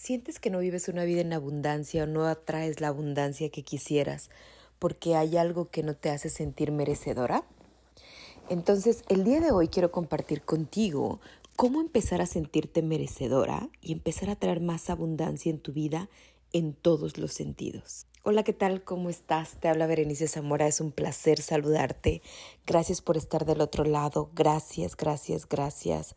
¿Sientes que no vives una vida en abundancia o no atraes la abundancia que quisieras porque hay algo que no te hace sentir merecedora? Entonces, el día de hoy quiero compartir contigo cómo empezar a sentirte merecedora y empezar a traer más abundancia en tu vida en todos los sentidos. Hola, ¿qué tal? ¿Cómo estás? Te habla Berenice Zamora, es un placer saludarte. Gracias por estar del otro lado. Gracias, gracias, gracias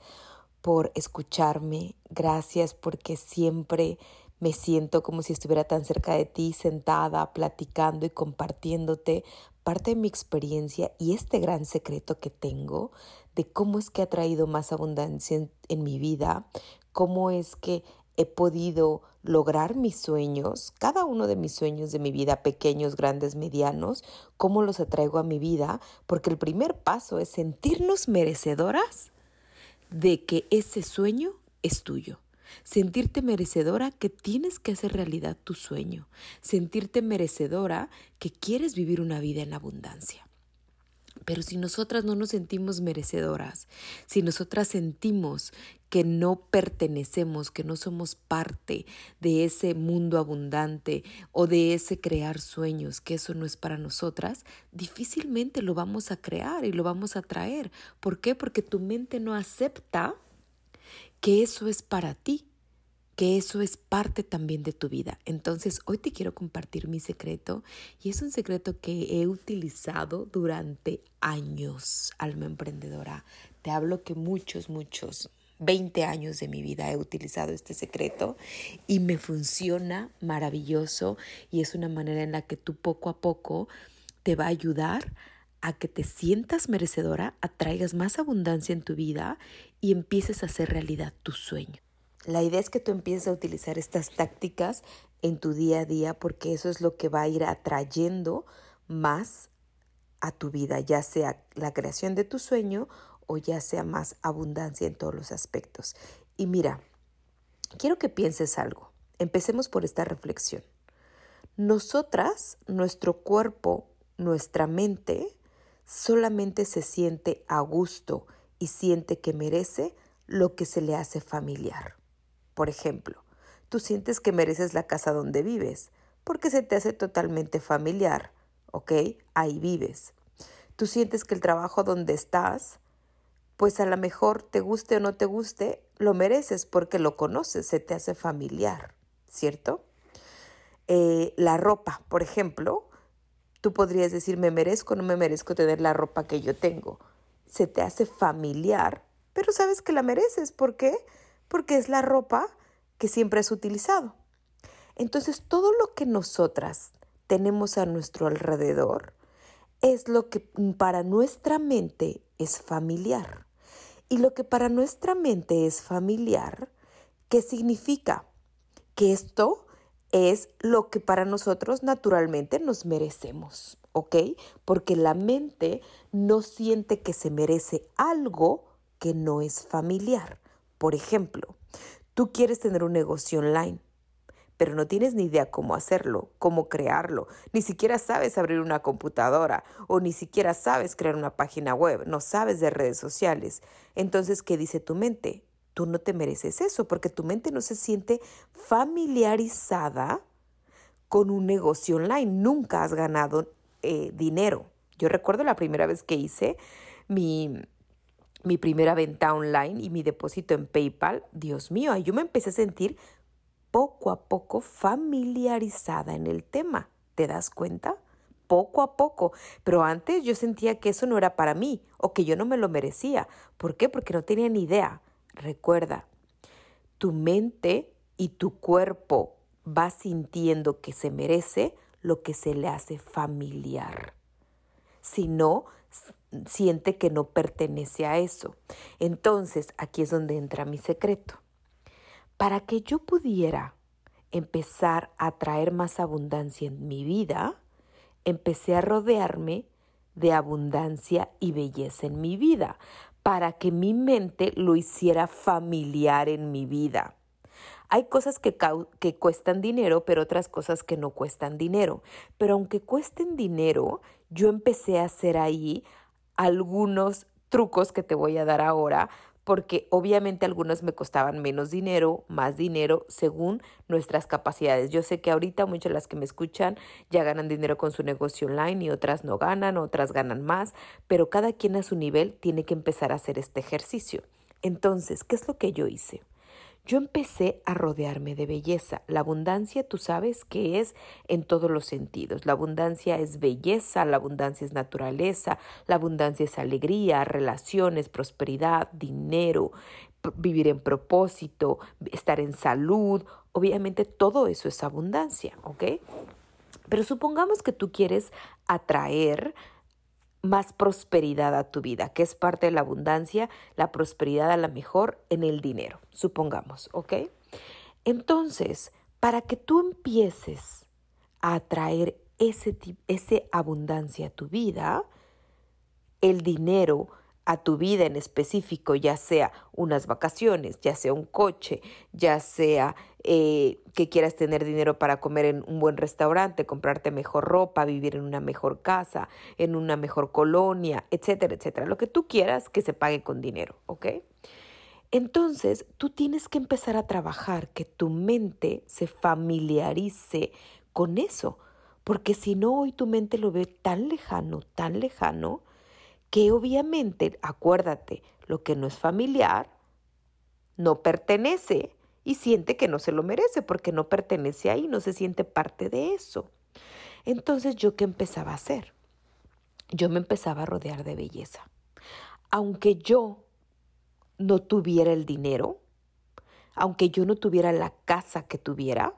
por escucharme. Gracias porque siempre me siento como si estuviera tan cerca de ti, sentada, platicando y compartiéndote parte de mi experiencia y este gran secreto que tengo de cómo es que ha traído más abundancia en, mi vida, cómo es que he podido lograr mis sueños, cada uno de mis sueños de mi vida, pequeños, grandes, medianos, cómo los atraigo a mi vida, porque el primer paso es sentirnos merecedoras de que ese sueño es tuyo. Sentirte merecedora que tienes que hacer realidad tu sueño. Sentirte merecedora que quieres vivir una vida en abundancia. Pero si nosotras no nos sentimos merecedoras, si nosotras sentimos que no pertenecemos, que no somos parte de ese mundo abundante o de ese crear sueños, que eso no es para nosotras, difícilmente lo vamos a crear y lo vamos a traer. ¿Por qué? Porque tu mente no acepta que eso es para ti que eso es parte también de tu vida. Entonces, hoy te quiero compartir mi secreto y es un secreto que he utilizado durante años, alma emprendedora. Te hablo que muchos, muchos, 20 años de mi vida he utilizado este secreto y me funciona maravilloso y es una manera en la que tú poco a poco te va a ayudar a que te sientas merecedora, atraigas más abundancia en tu vida y empieces a hacer realidad tu sueño. La idea es que tú empieces a utilizar estas tácticas en tu día a día porque eso es lo que va a ir atrayendo más a tu vida, ya sea la creación de tu sueño o ya sea más abundancia en todos los aspectos. Y mira, quiero que pienses algo. Empecemos por esta reflexión. Nosotras, nuestro cuerpo, nuestra mente, solamente se siente a gusto y siente que merece lo que se le hace familiar. Por ejemplo, tú sientes que mereces la casa donde vives, porque se te hace totalmente familiar, ¿ok? Ahí vives. Tú sientes que el trabajo donde estás, pues a lo mejor te guste o no te guste, lo mereces porque lo conoces, se te hace familiar, ¿cierto? Eh, la ropa, por ejemplo, tú podrías decir, me merezco o no me merezco tener la ropa que yo tengo. Se te hace familiar, pero sabes que la mereces. ¿Por qué? porque es la ropa que siempre has utilizado. Entonces todo lo que nosotras tenemos a nuestro alrededor es lo que para nuestra mente es familiar. Y lo que para nuestra mente es familiar, ¿qué significa? Que esto es lo que para nosotros naturalmente nos merecemos, ¿ok? Porque la mente no siente que se merece algo que no es familiar. Por ejemplo, tú quieres tener un negocio online, pero no tienes ni idea cómo hacerlo, cómo crearlo, ni siquiera sabes abrir una computadora o ni siquiera sabes crear una página web, no sabes de redes sociales. Entonces, ¿qué dice tu mente? Tú no te mereces eso porque tu mente no se siente familiarizada con un negocio online. Nunca has ganado eh, dinero. Yo recuerdo la primera vez que hice mi, mi primera venta online y mi depósito en PayPal, Dios mío, yo me empecé a sentir poco a poco familiarizada en el tema. ¿Te das cuenta? Poco a poco. Pero antes yo sentía que eso no era para mí o que yo no me lo merecía. ¿Por qué? Porque no tenía ni idea. Recuerda, tu mente y tu cuerpo va sintiendo que se merece lo que se le hace familiar. Si no, siente que no pertenece a eso. Entonces, aquí es donde entra mi secreto. Para que yo pudiera empezar a traer más abundancia en mi vida, empecé a rodearme de abundancia y belleza en mi vida, para que mi mente lo hiciera familiar en mi vida. Hay cosas que, que, cuestan dinero, pero otras cosas que no cuestan dinero. Pero aunque cuesten dinero, yo empecé a hacer ahí algunos trucos que te voy a dar ahora porque obviamente algunas me costaban menos dinero, más dinero, según nuestras capacidades. Yo sé que ahorita muchas de las que me escuchan ya ganan dinero con su negocio online y otras no ganan, otras ganan más, pero cada quien a su nivel tiene que empezar a hacer este ejercicio. Entonces, ¿qué es lo que yo hice? Yo empecé a rodearme de belleza. La abundancia, tú sabes que es en todos los sentidos. La abundancia es belleza, la abundancia es naturaleza, la abundancia es alegría, relaciones, prosperidad, dinero, vivir en propósito, estar en salud. Obviamente todo eso es abundancia, ¿ok? Pero supongamos que tú quieres atraer más prosperidad a tu vida, que es parte de la abundancia, la prosperidad a la mejor en el dinero, supongamos, ¿ok? Entonces, para que tú empieces a atraer ese, ese abundancia a tu vida, el dinero a tu vida en específico, ya sea unas vacaciones, ya sea un coche, ya sea eh, que quieras tener dinero para comer en un buen restaurante, comprarte mejor ropa, vivir en una mejor casa, en una mejor colonia, etcétera, etcétera. Lo que tú quieras que se pague con dinero, ¿ok? Entonces, tú tienes que empezar a trabajar que tu mente se familiarice con eso, porque si no, hoy tu mente lo ve tan lejano, tan lejano, que obviamente, acuérdate, lo que no es familiar no pertenece y siente que no se lo merece porque no pertenece ahí, no se siente parte de eso. Entonces yo qué empezaba a hacer? Yo me empezaba a rodear de belleza. Aunque yo no tuviera el dinero, aunque yo no tuviera la casa que tuviera,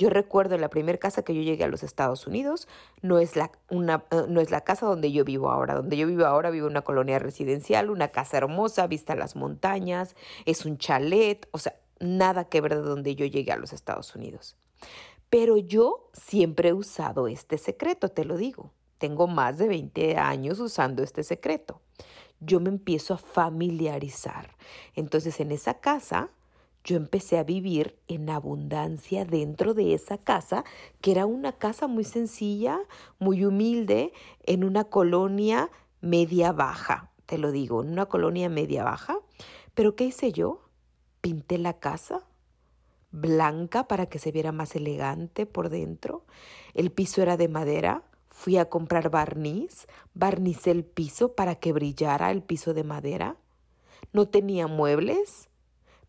yo recuerdo la primera casa que yo llegué a los Estados Unidos, no es, la, eh, no es la casa donde yo vivo ahora. Donde yo vivo ahora vivo una colonia residencial, una casa hermosa, vista a las montañas, es un chalet, o sea, nada que ver de donde yo llegué a los Estados Unidos. Pero yo siempre he usado este secreto, te lo digo. Tengo más de 20 años usando este secreto. Yo me empiezo a familiarizar. Entonces en esa casa yo empecé a vivir en abundancia dentro de esa casa, que era una casa muy sencilla, muy humilde, en una colonia media baja, te lo digo, en una colonia media baja. Pero ¿qué hice yo? Pinté la casa blanca para que se viera más elegante por dentro. El piso era de madera. Fui a comprar barniz, barnicé el piso para que brillara el piso de madera. No tenía muebles.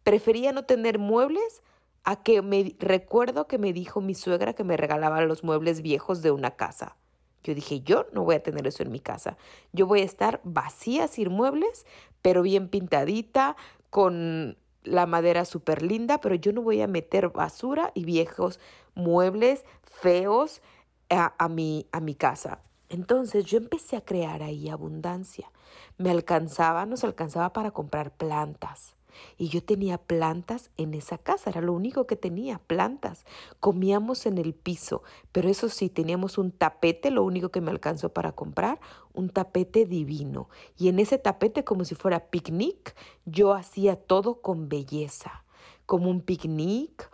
Prefería no tener muebles a que me recuerdo que me dijo mi suegra que me regalaba los muebles viejos de una casa. Yo dije, yo no voy a tener eso en mi casa. Yo voy a estar vacía sin muebles, pero bien pintadita, con la madera súper linda, pero yo no voy a meter basura y viejos muebles feos a, a, mi, a mi casa. Entonces yo empecé a crear ahí abundancia. Me alcanzaba, nos alcanzaba para comprar plantas. Y yo tenía plantas en esa casa, era lo único que tenía, plantas. Comíamos en el piso, pero eso sí, teníamos un tapete, lo único que me alcanzó para comprar, un tapete divino. Y en ese tapete, como si fuera picnic, yo hacía todo con belleza, como un picnic.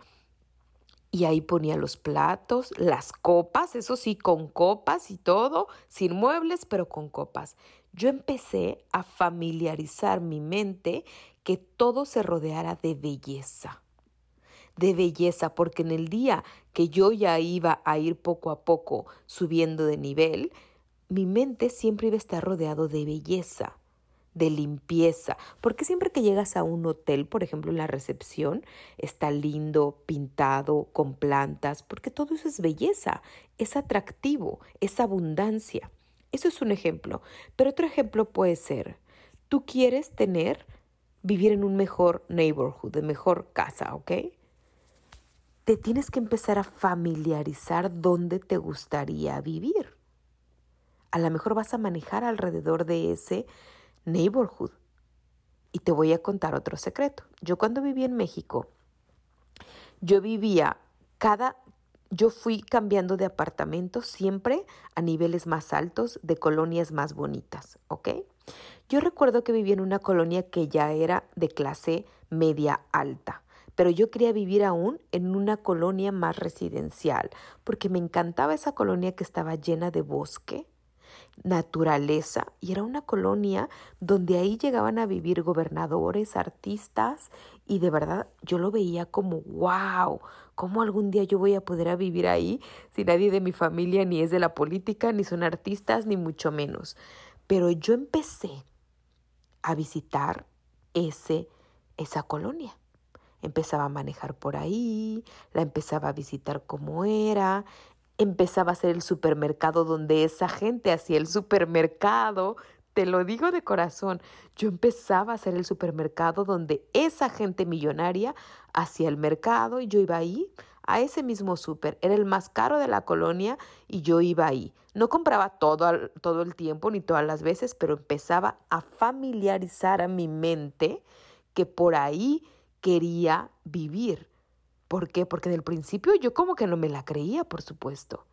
Y ahí ponía los platos, las copas, eso sí, con copas y todo, sin muebles, pero con copas. Yo empecé a familiarizar mi mente que todo se rodeara de belleza, de belleza, porque en el día que yo ya iba a ir poco a poco subiendo de nivel, mi mente siempre iba a estar rodeado de belleza, de limpieza, porque siempre que llegas a un hotel, por ejemplo, en la recepción, está lindo, pintado, con plantas, porque todo eso es belleza, es atractivo, es abundancia. Eso es un ejemplo, pero otro ejemplo puede ser, tú quieres tener vivir en un mejor neighborhood, de mejor casa, ¿ok? Te tienes que empezar a familiarizar dónde te gustaría vivir. A lo mejor vas a manejar alrededor de ese neighborhood. Y te voy a contar otro secreto. Yo cuando viví en México, yo vivía cada, yo fui cambiando de apartamento siempre a niveles más altos, de colonias más bonitas, ¿ok? Yo recuerdo que vivía en una colonia que ya era de clase media alta, pero yo quería vivir aún en una colonia más residencial, porque me encantaba esa colonia que estaba llena de bosque, naturaleza y era una colonia donde ahí llegaban a vivir gobernadores, artistas y de verdad yo lo veía como wow, ¿cómo algún día yo voy a poder vivir ahí si nadie de mi familia ni es de la política, ni son artistas, ni mucho menos? Pero yo empecé a visitar ese, esa colonia. Empezaba a manejar por ahí, la empezaba a visitar como era, empezaba a ser el supermercado donde esa gente hacía el supermercado. Te lo digo de corazón, yo empezaba a hacer el supermercado donde esa gente millonaria hacía el mercado y yo iba ahí a ese mismo súper. Era el más caro de la colonia y yo iba ahí. No compraba todo, todo el tiempo ni todas las veces, pero empezaba a familiarizar a mi mente que por ahí quería vivir. ¿Por qué? Porque del principio yo como que no me la creía, por supuesto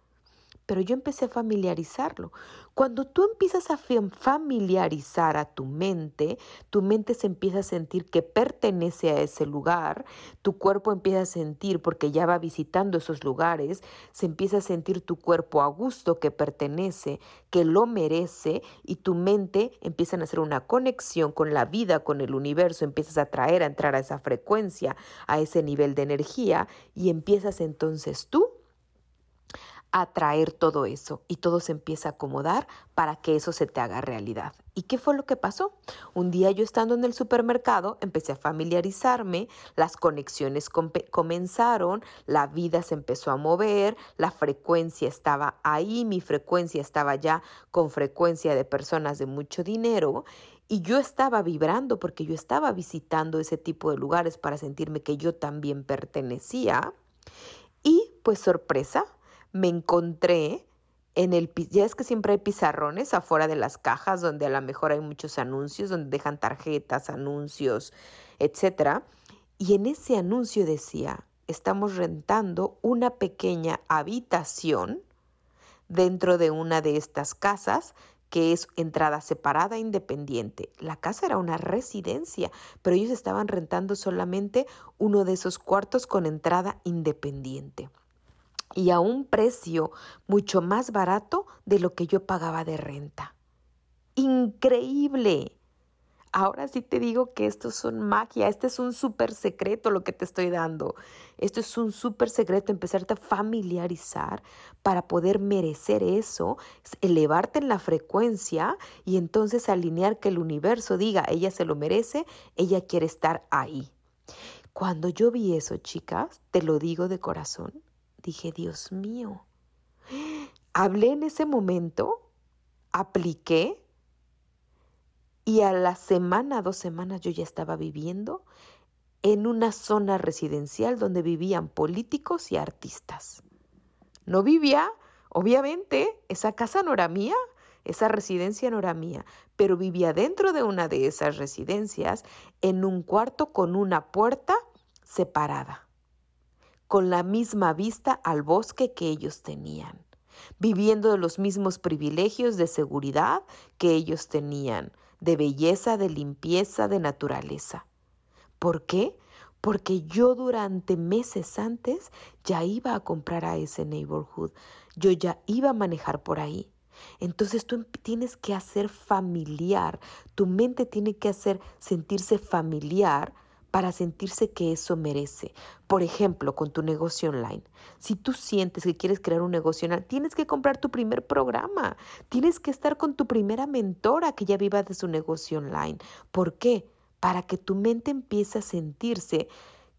pero yo empecé a familiarizarlo. Cuando tú empiezas a familiarizar a tu mente, tu mente se empieza a sentir que pertenece a ese lugar, tu cuerpo empieza a sentir, porque ya va visitando esos lugares, se empieza a sentir tu cuerpo a gusto que pertenece, que lo merece, y tu mente empieza a hacer una conexión con la vida, con el universo, empiezas a traer, a entrar a esa frecuencia, a ese nivel de energía, y empiezas entonces tú atraer todo eso y todo se empieza a acomodar para que eso se te haga realidad. ¿Y qué fue lo que pasó? Un día yo estando en el supermercado empecé a familiarizarme, las conexiones comenzaron, la vida se empezó a mover, la frecuencia estaba ahí, mi frecuencia estaba ya con frecuencia de personas de mucho dinero y yo estaba vibrando porque yo estaba visitando ese tipo de lugares para sentirme que yo también pertenecía. Y pues sorpresa, me encontré en el ya es que siempre hay pizarrones afuera de las cajas donde a lo mejor hay muchos anuncios, donde dejan tarjetas, anuncios, etcétera. Y en ese anuncio decía, estamos rentando una pequeña habitación dentro de una de estas casas que es entrada separada independiente. La casa era una residencia, pero ellos estaban rentando solamente uno de esos cuartos con entrada independiente y a un precio mucho más barato de lo que yo pagaba de renta. Increíble. Ahora sí te digo que esto es magia, este es un súper secreto lo que te estoy dando. Esto es un súper secreto, empezarte a familiarizar para poder merecer eso, elevarte en la frecuencia y entonces alinear que el universo diga, ella se lo merece, ella quiere estar ahí. Cuando yo vi eso, chicas, te lo digo de corazón, Dije, Dios mío. Hablé en ese momento, apliqué y a la semana, dos semanas yo ya estaba viviendo en una zona residencial donde vivían políticos y artistas. No vivía, obviamente, esa casa no era mía, esa residencia no era mía, pero vivía dentro de una de esas residencias en un cuarto con una puerta separada con la misma vista al bosque que ellos tenían, viviendo de los mismos privilegios de seguridad que ellos tenían, de belleza, de limpieza, de naturaleza. ¿Por qué? Porque yo durante meses antes ya iba a comprar a ese neighborhood, yo ya iba a manejar por ahí. Entonces tú tienes que hacer familiar, tu mente tiene que hacer sentirse familiar para sentirse que eso merece. Por ejemplo, con tu negocio online. Si tú sientes que quieres crear un negocio online, tienes que comprar tu primer programa. Tienes que estar con tu primera mentora que ya viva de su negocio online. ¿Por qué? Para que tu mente empiece a sentirse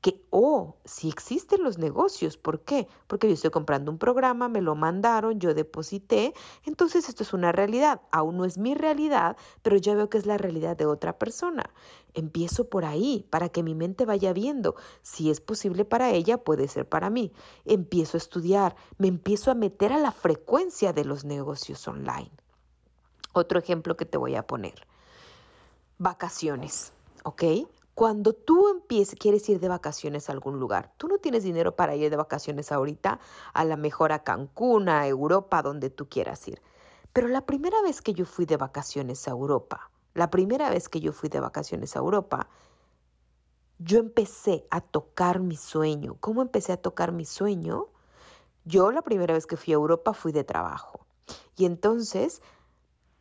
que, oh, si existen los negocios. ¿Por qué? Porque yo estoy comprando un programa, me lo mandaron, yo deposité, entonces esto es una realidad. Aún no es mi realidad, pero ya veo que es la realidad de otra persona. Empiezo por ahí, para que mi mente vaya viendo. Si es posible para ella, puede ser para mí. Empiezo a estudiar, me empiezo a meter a la frecuencia de los negocios online. Otro ejemplo que te voy a poner. Vacaciones, ¿ok? Cuando tú quieres ir de vacaciones a algún lugar, tú no tienes dinero para ir de vacaciones ahorita, a la mejor a Cancún, a Europa, donde tú quieras ir. Pero la primera vez que yo fui de vacaciones a Europa, la primera vez que yo fui de vacaciones a Europa, yo empecé a tocar mi sueño. ¿Cómo empecé a tocar mi sueño? Yo la primera vez que fui a Europa fui de trabajo. Y entonces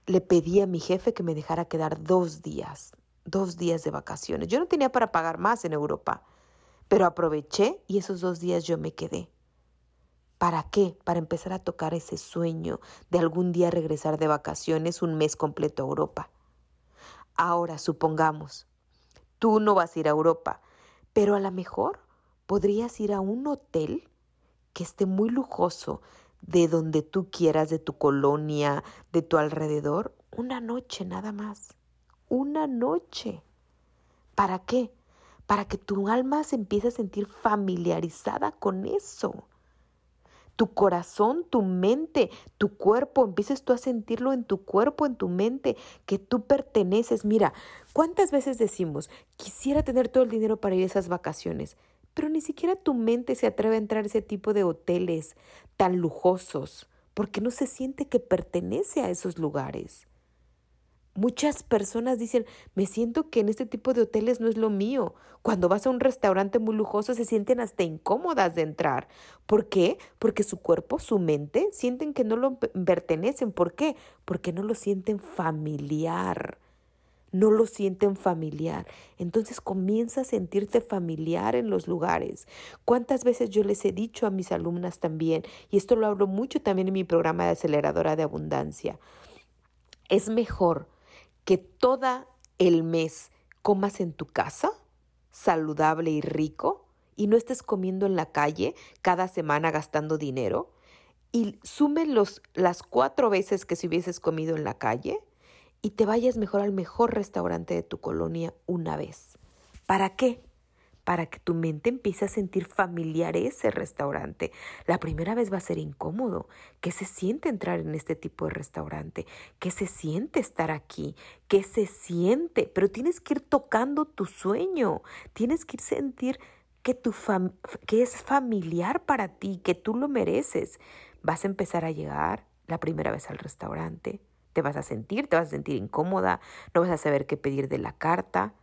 le pedí a mi jefe que me dejara quedar dos días, dos días de vacaciones. Yo no tenía para pagar más en Europa, pero aproveché y esos dos días yo me quedé. ¿Para qué? Para empezar a tocar ese sueño de algún día regresar de vacaciones un mes completo a Europa. Ahora, supongamos, tú no vas a ir a Europa, pero a lo mejor podrías ir a un hotel que esté muy lujoso, de donde tú quieras, de tu colonia, de tu alrededor, una noche nada más. Una noche. ¿Para qué? Para que tu alma se empiece a sentir familiarizada con eso tu corazón, tu mente, tu cuerpo, empieces tú a sentirlo en tu cuerpo, en tu mente, que tú perteneces. Mira, ¿cuántas veces decimos, quisiera tener todo el dinero para ir a esas vacaciones? Pero ni siquiera tu mente se atreve a entrar a ese tipo de hoteles tan lujosos, porque no se siente que pertenece a esos lugares. Muchas personas dicen, me siento que en este tipo de hoteles no es lo mío. Cuando vas a un restaurante muy lujoso se sienten hasta incómodas de entrar. ¿Por qué? Porque su cuerpo, su mente, sienten que no lo pertenecen. ¿Por qué? Porque no lo sienten familiar. No lo sienten familiar. Entonces comienza a sentirte familiar en los lugares. ¿Cuántas veces yo les he dicho a mis alumnas también? Y esto lo hablo mucho también en mi programa de aceleradora de abundancia. Es mejor que toda el mes comas en tu casa, saludable y rico, y no estés comiendo en la calle cada semana gastando dinero, y sume los, las cuatro veces que si hubieses comido en la calle, y te vayas mejor al mejor restaurante de tu colonia una vez. ¿Para qué? Para que tu mente empiece a sentir familiar ese restaurante. La primera vez va a ser incómodo. ¿Qué se siente entrar en este tipo de restaurante? ¿Qué se siente estar aquí? ¿Qué se siente? Pero tienes que ir tocando tu sueño. Tienes que ir sentir que, tu que es familiar para ti, que tú lo mereces. Vas a empezar a llegar la primera vez al restaurante. Te vas a sentir, te vas a sentir incómoda, no vas a saber qué pedir de la carta.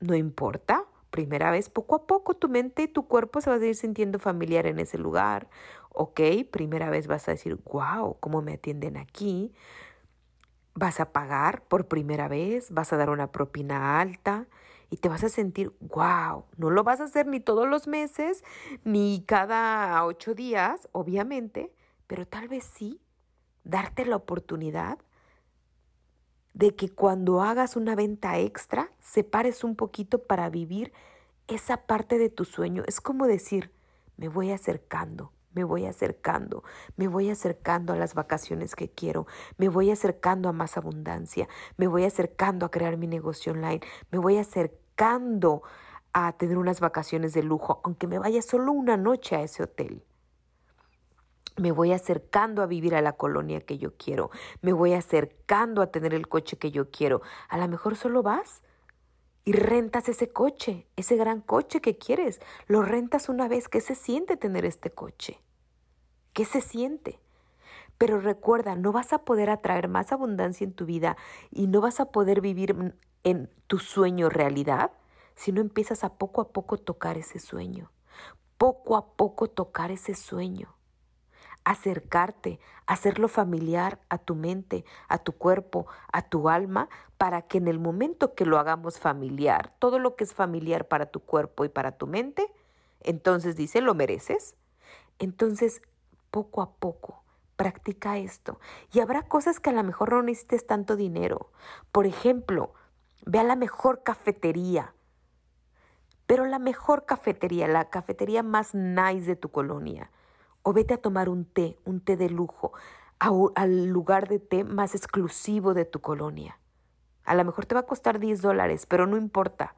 No importa, primera vez, poco a poco tu mente y tu cuerpo se va a ir sintiendo familiar en ese lugar. Ok, primera vez vas a decir, wow, ¿cómo me atienden aquí? Vas a pagar por primera vez, vas a dar una propina alta y te vas a sentir, wow, no lo vas a hacer ni todos los meses, ni cada ocho días, obviamente, pero tal vez sí, darte la oportunidad de que cuando hagas una venta extra, separes un poquito para vivir esa parte de tu sueño. Es como decir, me voy acercando, me voy acercando, me voy acercando a las vacaciones que quiero, me voy acercando a más abundancia, me voy acercando a crear mi negocio online, me voy acercando a tener unas vacaciones de lujo, aunque me vaya solo una noche a ese hotel me voy acercando a vivir a la colonia que yo quiero, me voy acercando a tener el coche que yo quiero. A lo mejor solo vas y rentas ese coche, ese gran coche que quieres. Lo rentas una vez. ¿Qué se siente tener este coche? ¿Qué se siente? Pero recuerda, no vas a poder atraer más abundancia en tu vida y no vas a poder vivir en tu sueño realidad si no empiezas a poco a poco tocar ese sueño. Poco a poco tocar ese sueño acercarte, hacerlo familiar a tu mente, a tu cuerpo, a tu alma, para que en el momento que lo hagamos familiar, todo lo que es familiar para tu cuerpo y para tu mente, entonces dice, ¿lo mereces? Entonces, poco a poco, practica esto. Y habrá cosas que a lo mejor no necesites tanto dinero. Por ejemplo, ve a la mejor cafetería. Pero la mejor cafetería, la cafetería más nice de tu colonia o vete a tomar un té, un té de lujo, al lugar de té más exclusivo de tu colonia. A lo mejor te va a costar 10 dólares, pero no importa,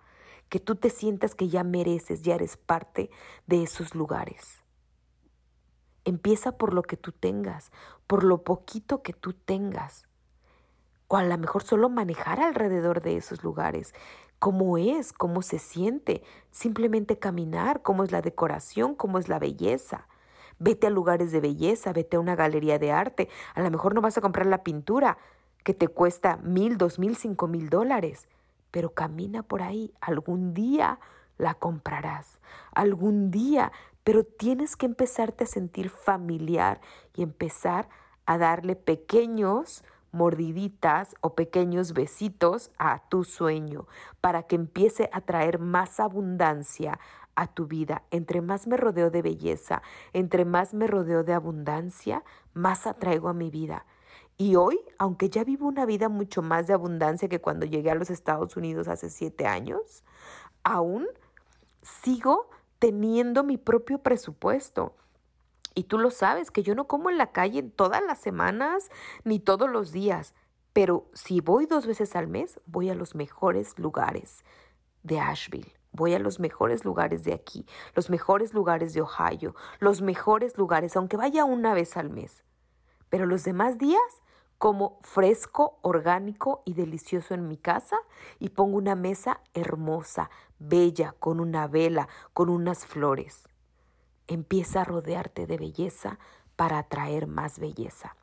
que tú te sientas que ya mereces, ya eres parte de esos lugares. Empieza por lo que tú tengas, por lo poquito que tú tengas. O a lo mejor solo manejar alrededor de esos lugares. Cómo es, cómo se siente. Simplemente caminar, cómo es la decoración, cómo es la belleza. Vete a lugares de belleza, vete a una galería de arte. A lo mejor no vas a comprar la pintura que te cuesta mil, dos mil, cinco mil dólares, pero camina por ahí. Algún día la comprarás. Algún día, pero tienes que empezarte a sentir familiar y empezar a darle pequeños mordiditas o pequeños besitos a tu sueño para que empiece a traer más abundancia a tu vida. Entre más me rodeo de belleza, entre más me rodeo de abundancia, más atraigo a mi vida. Y hoy, aunque ya vivo una vida mucho más de abundancia que cuando llegué a los Estados Unidos hace siete años, aún sigo teniendo mi propio presupuesto. Y tú lo sabes, que yo no como en la calle todas las semanas ni todos los días, pero si voy dos veces al mes, voy a los mejores lugares de Asheville. Voy a los mejores lugares de aquí, los mejores lugares de Ohio, los mejores lugares, aunque vaya una vez al mes. Pero los demás días como fresco, orgánico y delicioso en mi casa y pongo una mesa hermosa, bella, con una vela, con unas flores. Empieza a rodearte de belleza para atraer más belleza.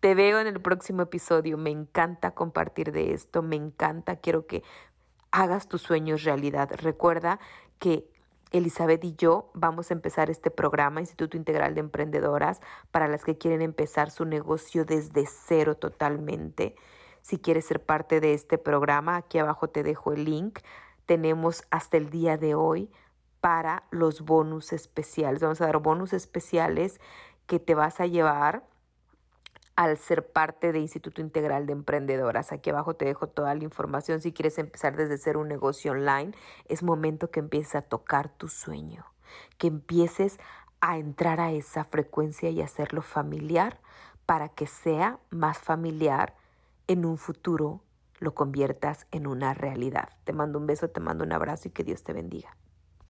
Te veo en el próximo episodio. Me encanta compartir de esto. Me encanta. Quiero que hagas tus sueños realidad. Recuerda que Elizabeth y yo vamos a empezar este programa, Instituto Integral de Emprendedoras, para las que quieren empezar su negocio desde cero totalmente. Si quieres ser parte de este programa, aquí abajo te dejo el link. Tenemos hasta el día de hoy para los bonus especiales. Vamos a dar bonus especiales que te vas a llevar al ser parte de Instituto Integral de Emprendedoras. Aquí abajo te dejo toda la información. Si quieres empezar desde ser un negocio online, es momento que empieces a tocar tu sueño, que empieces a entrar a esa frecuencia y hacerlo familiar para que sea más familiar en un futuro lo conviertas en una realidad. Te mando un beso, te mando un abrazo y que Dios te bendiga.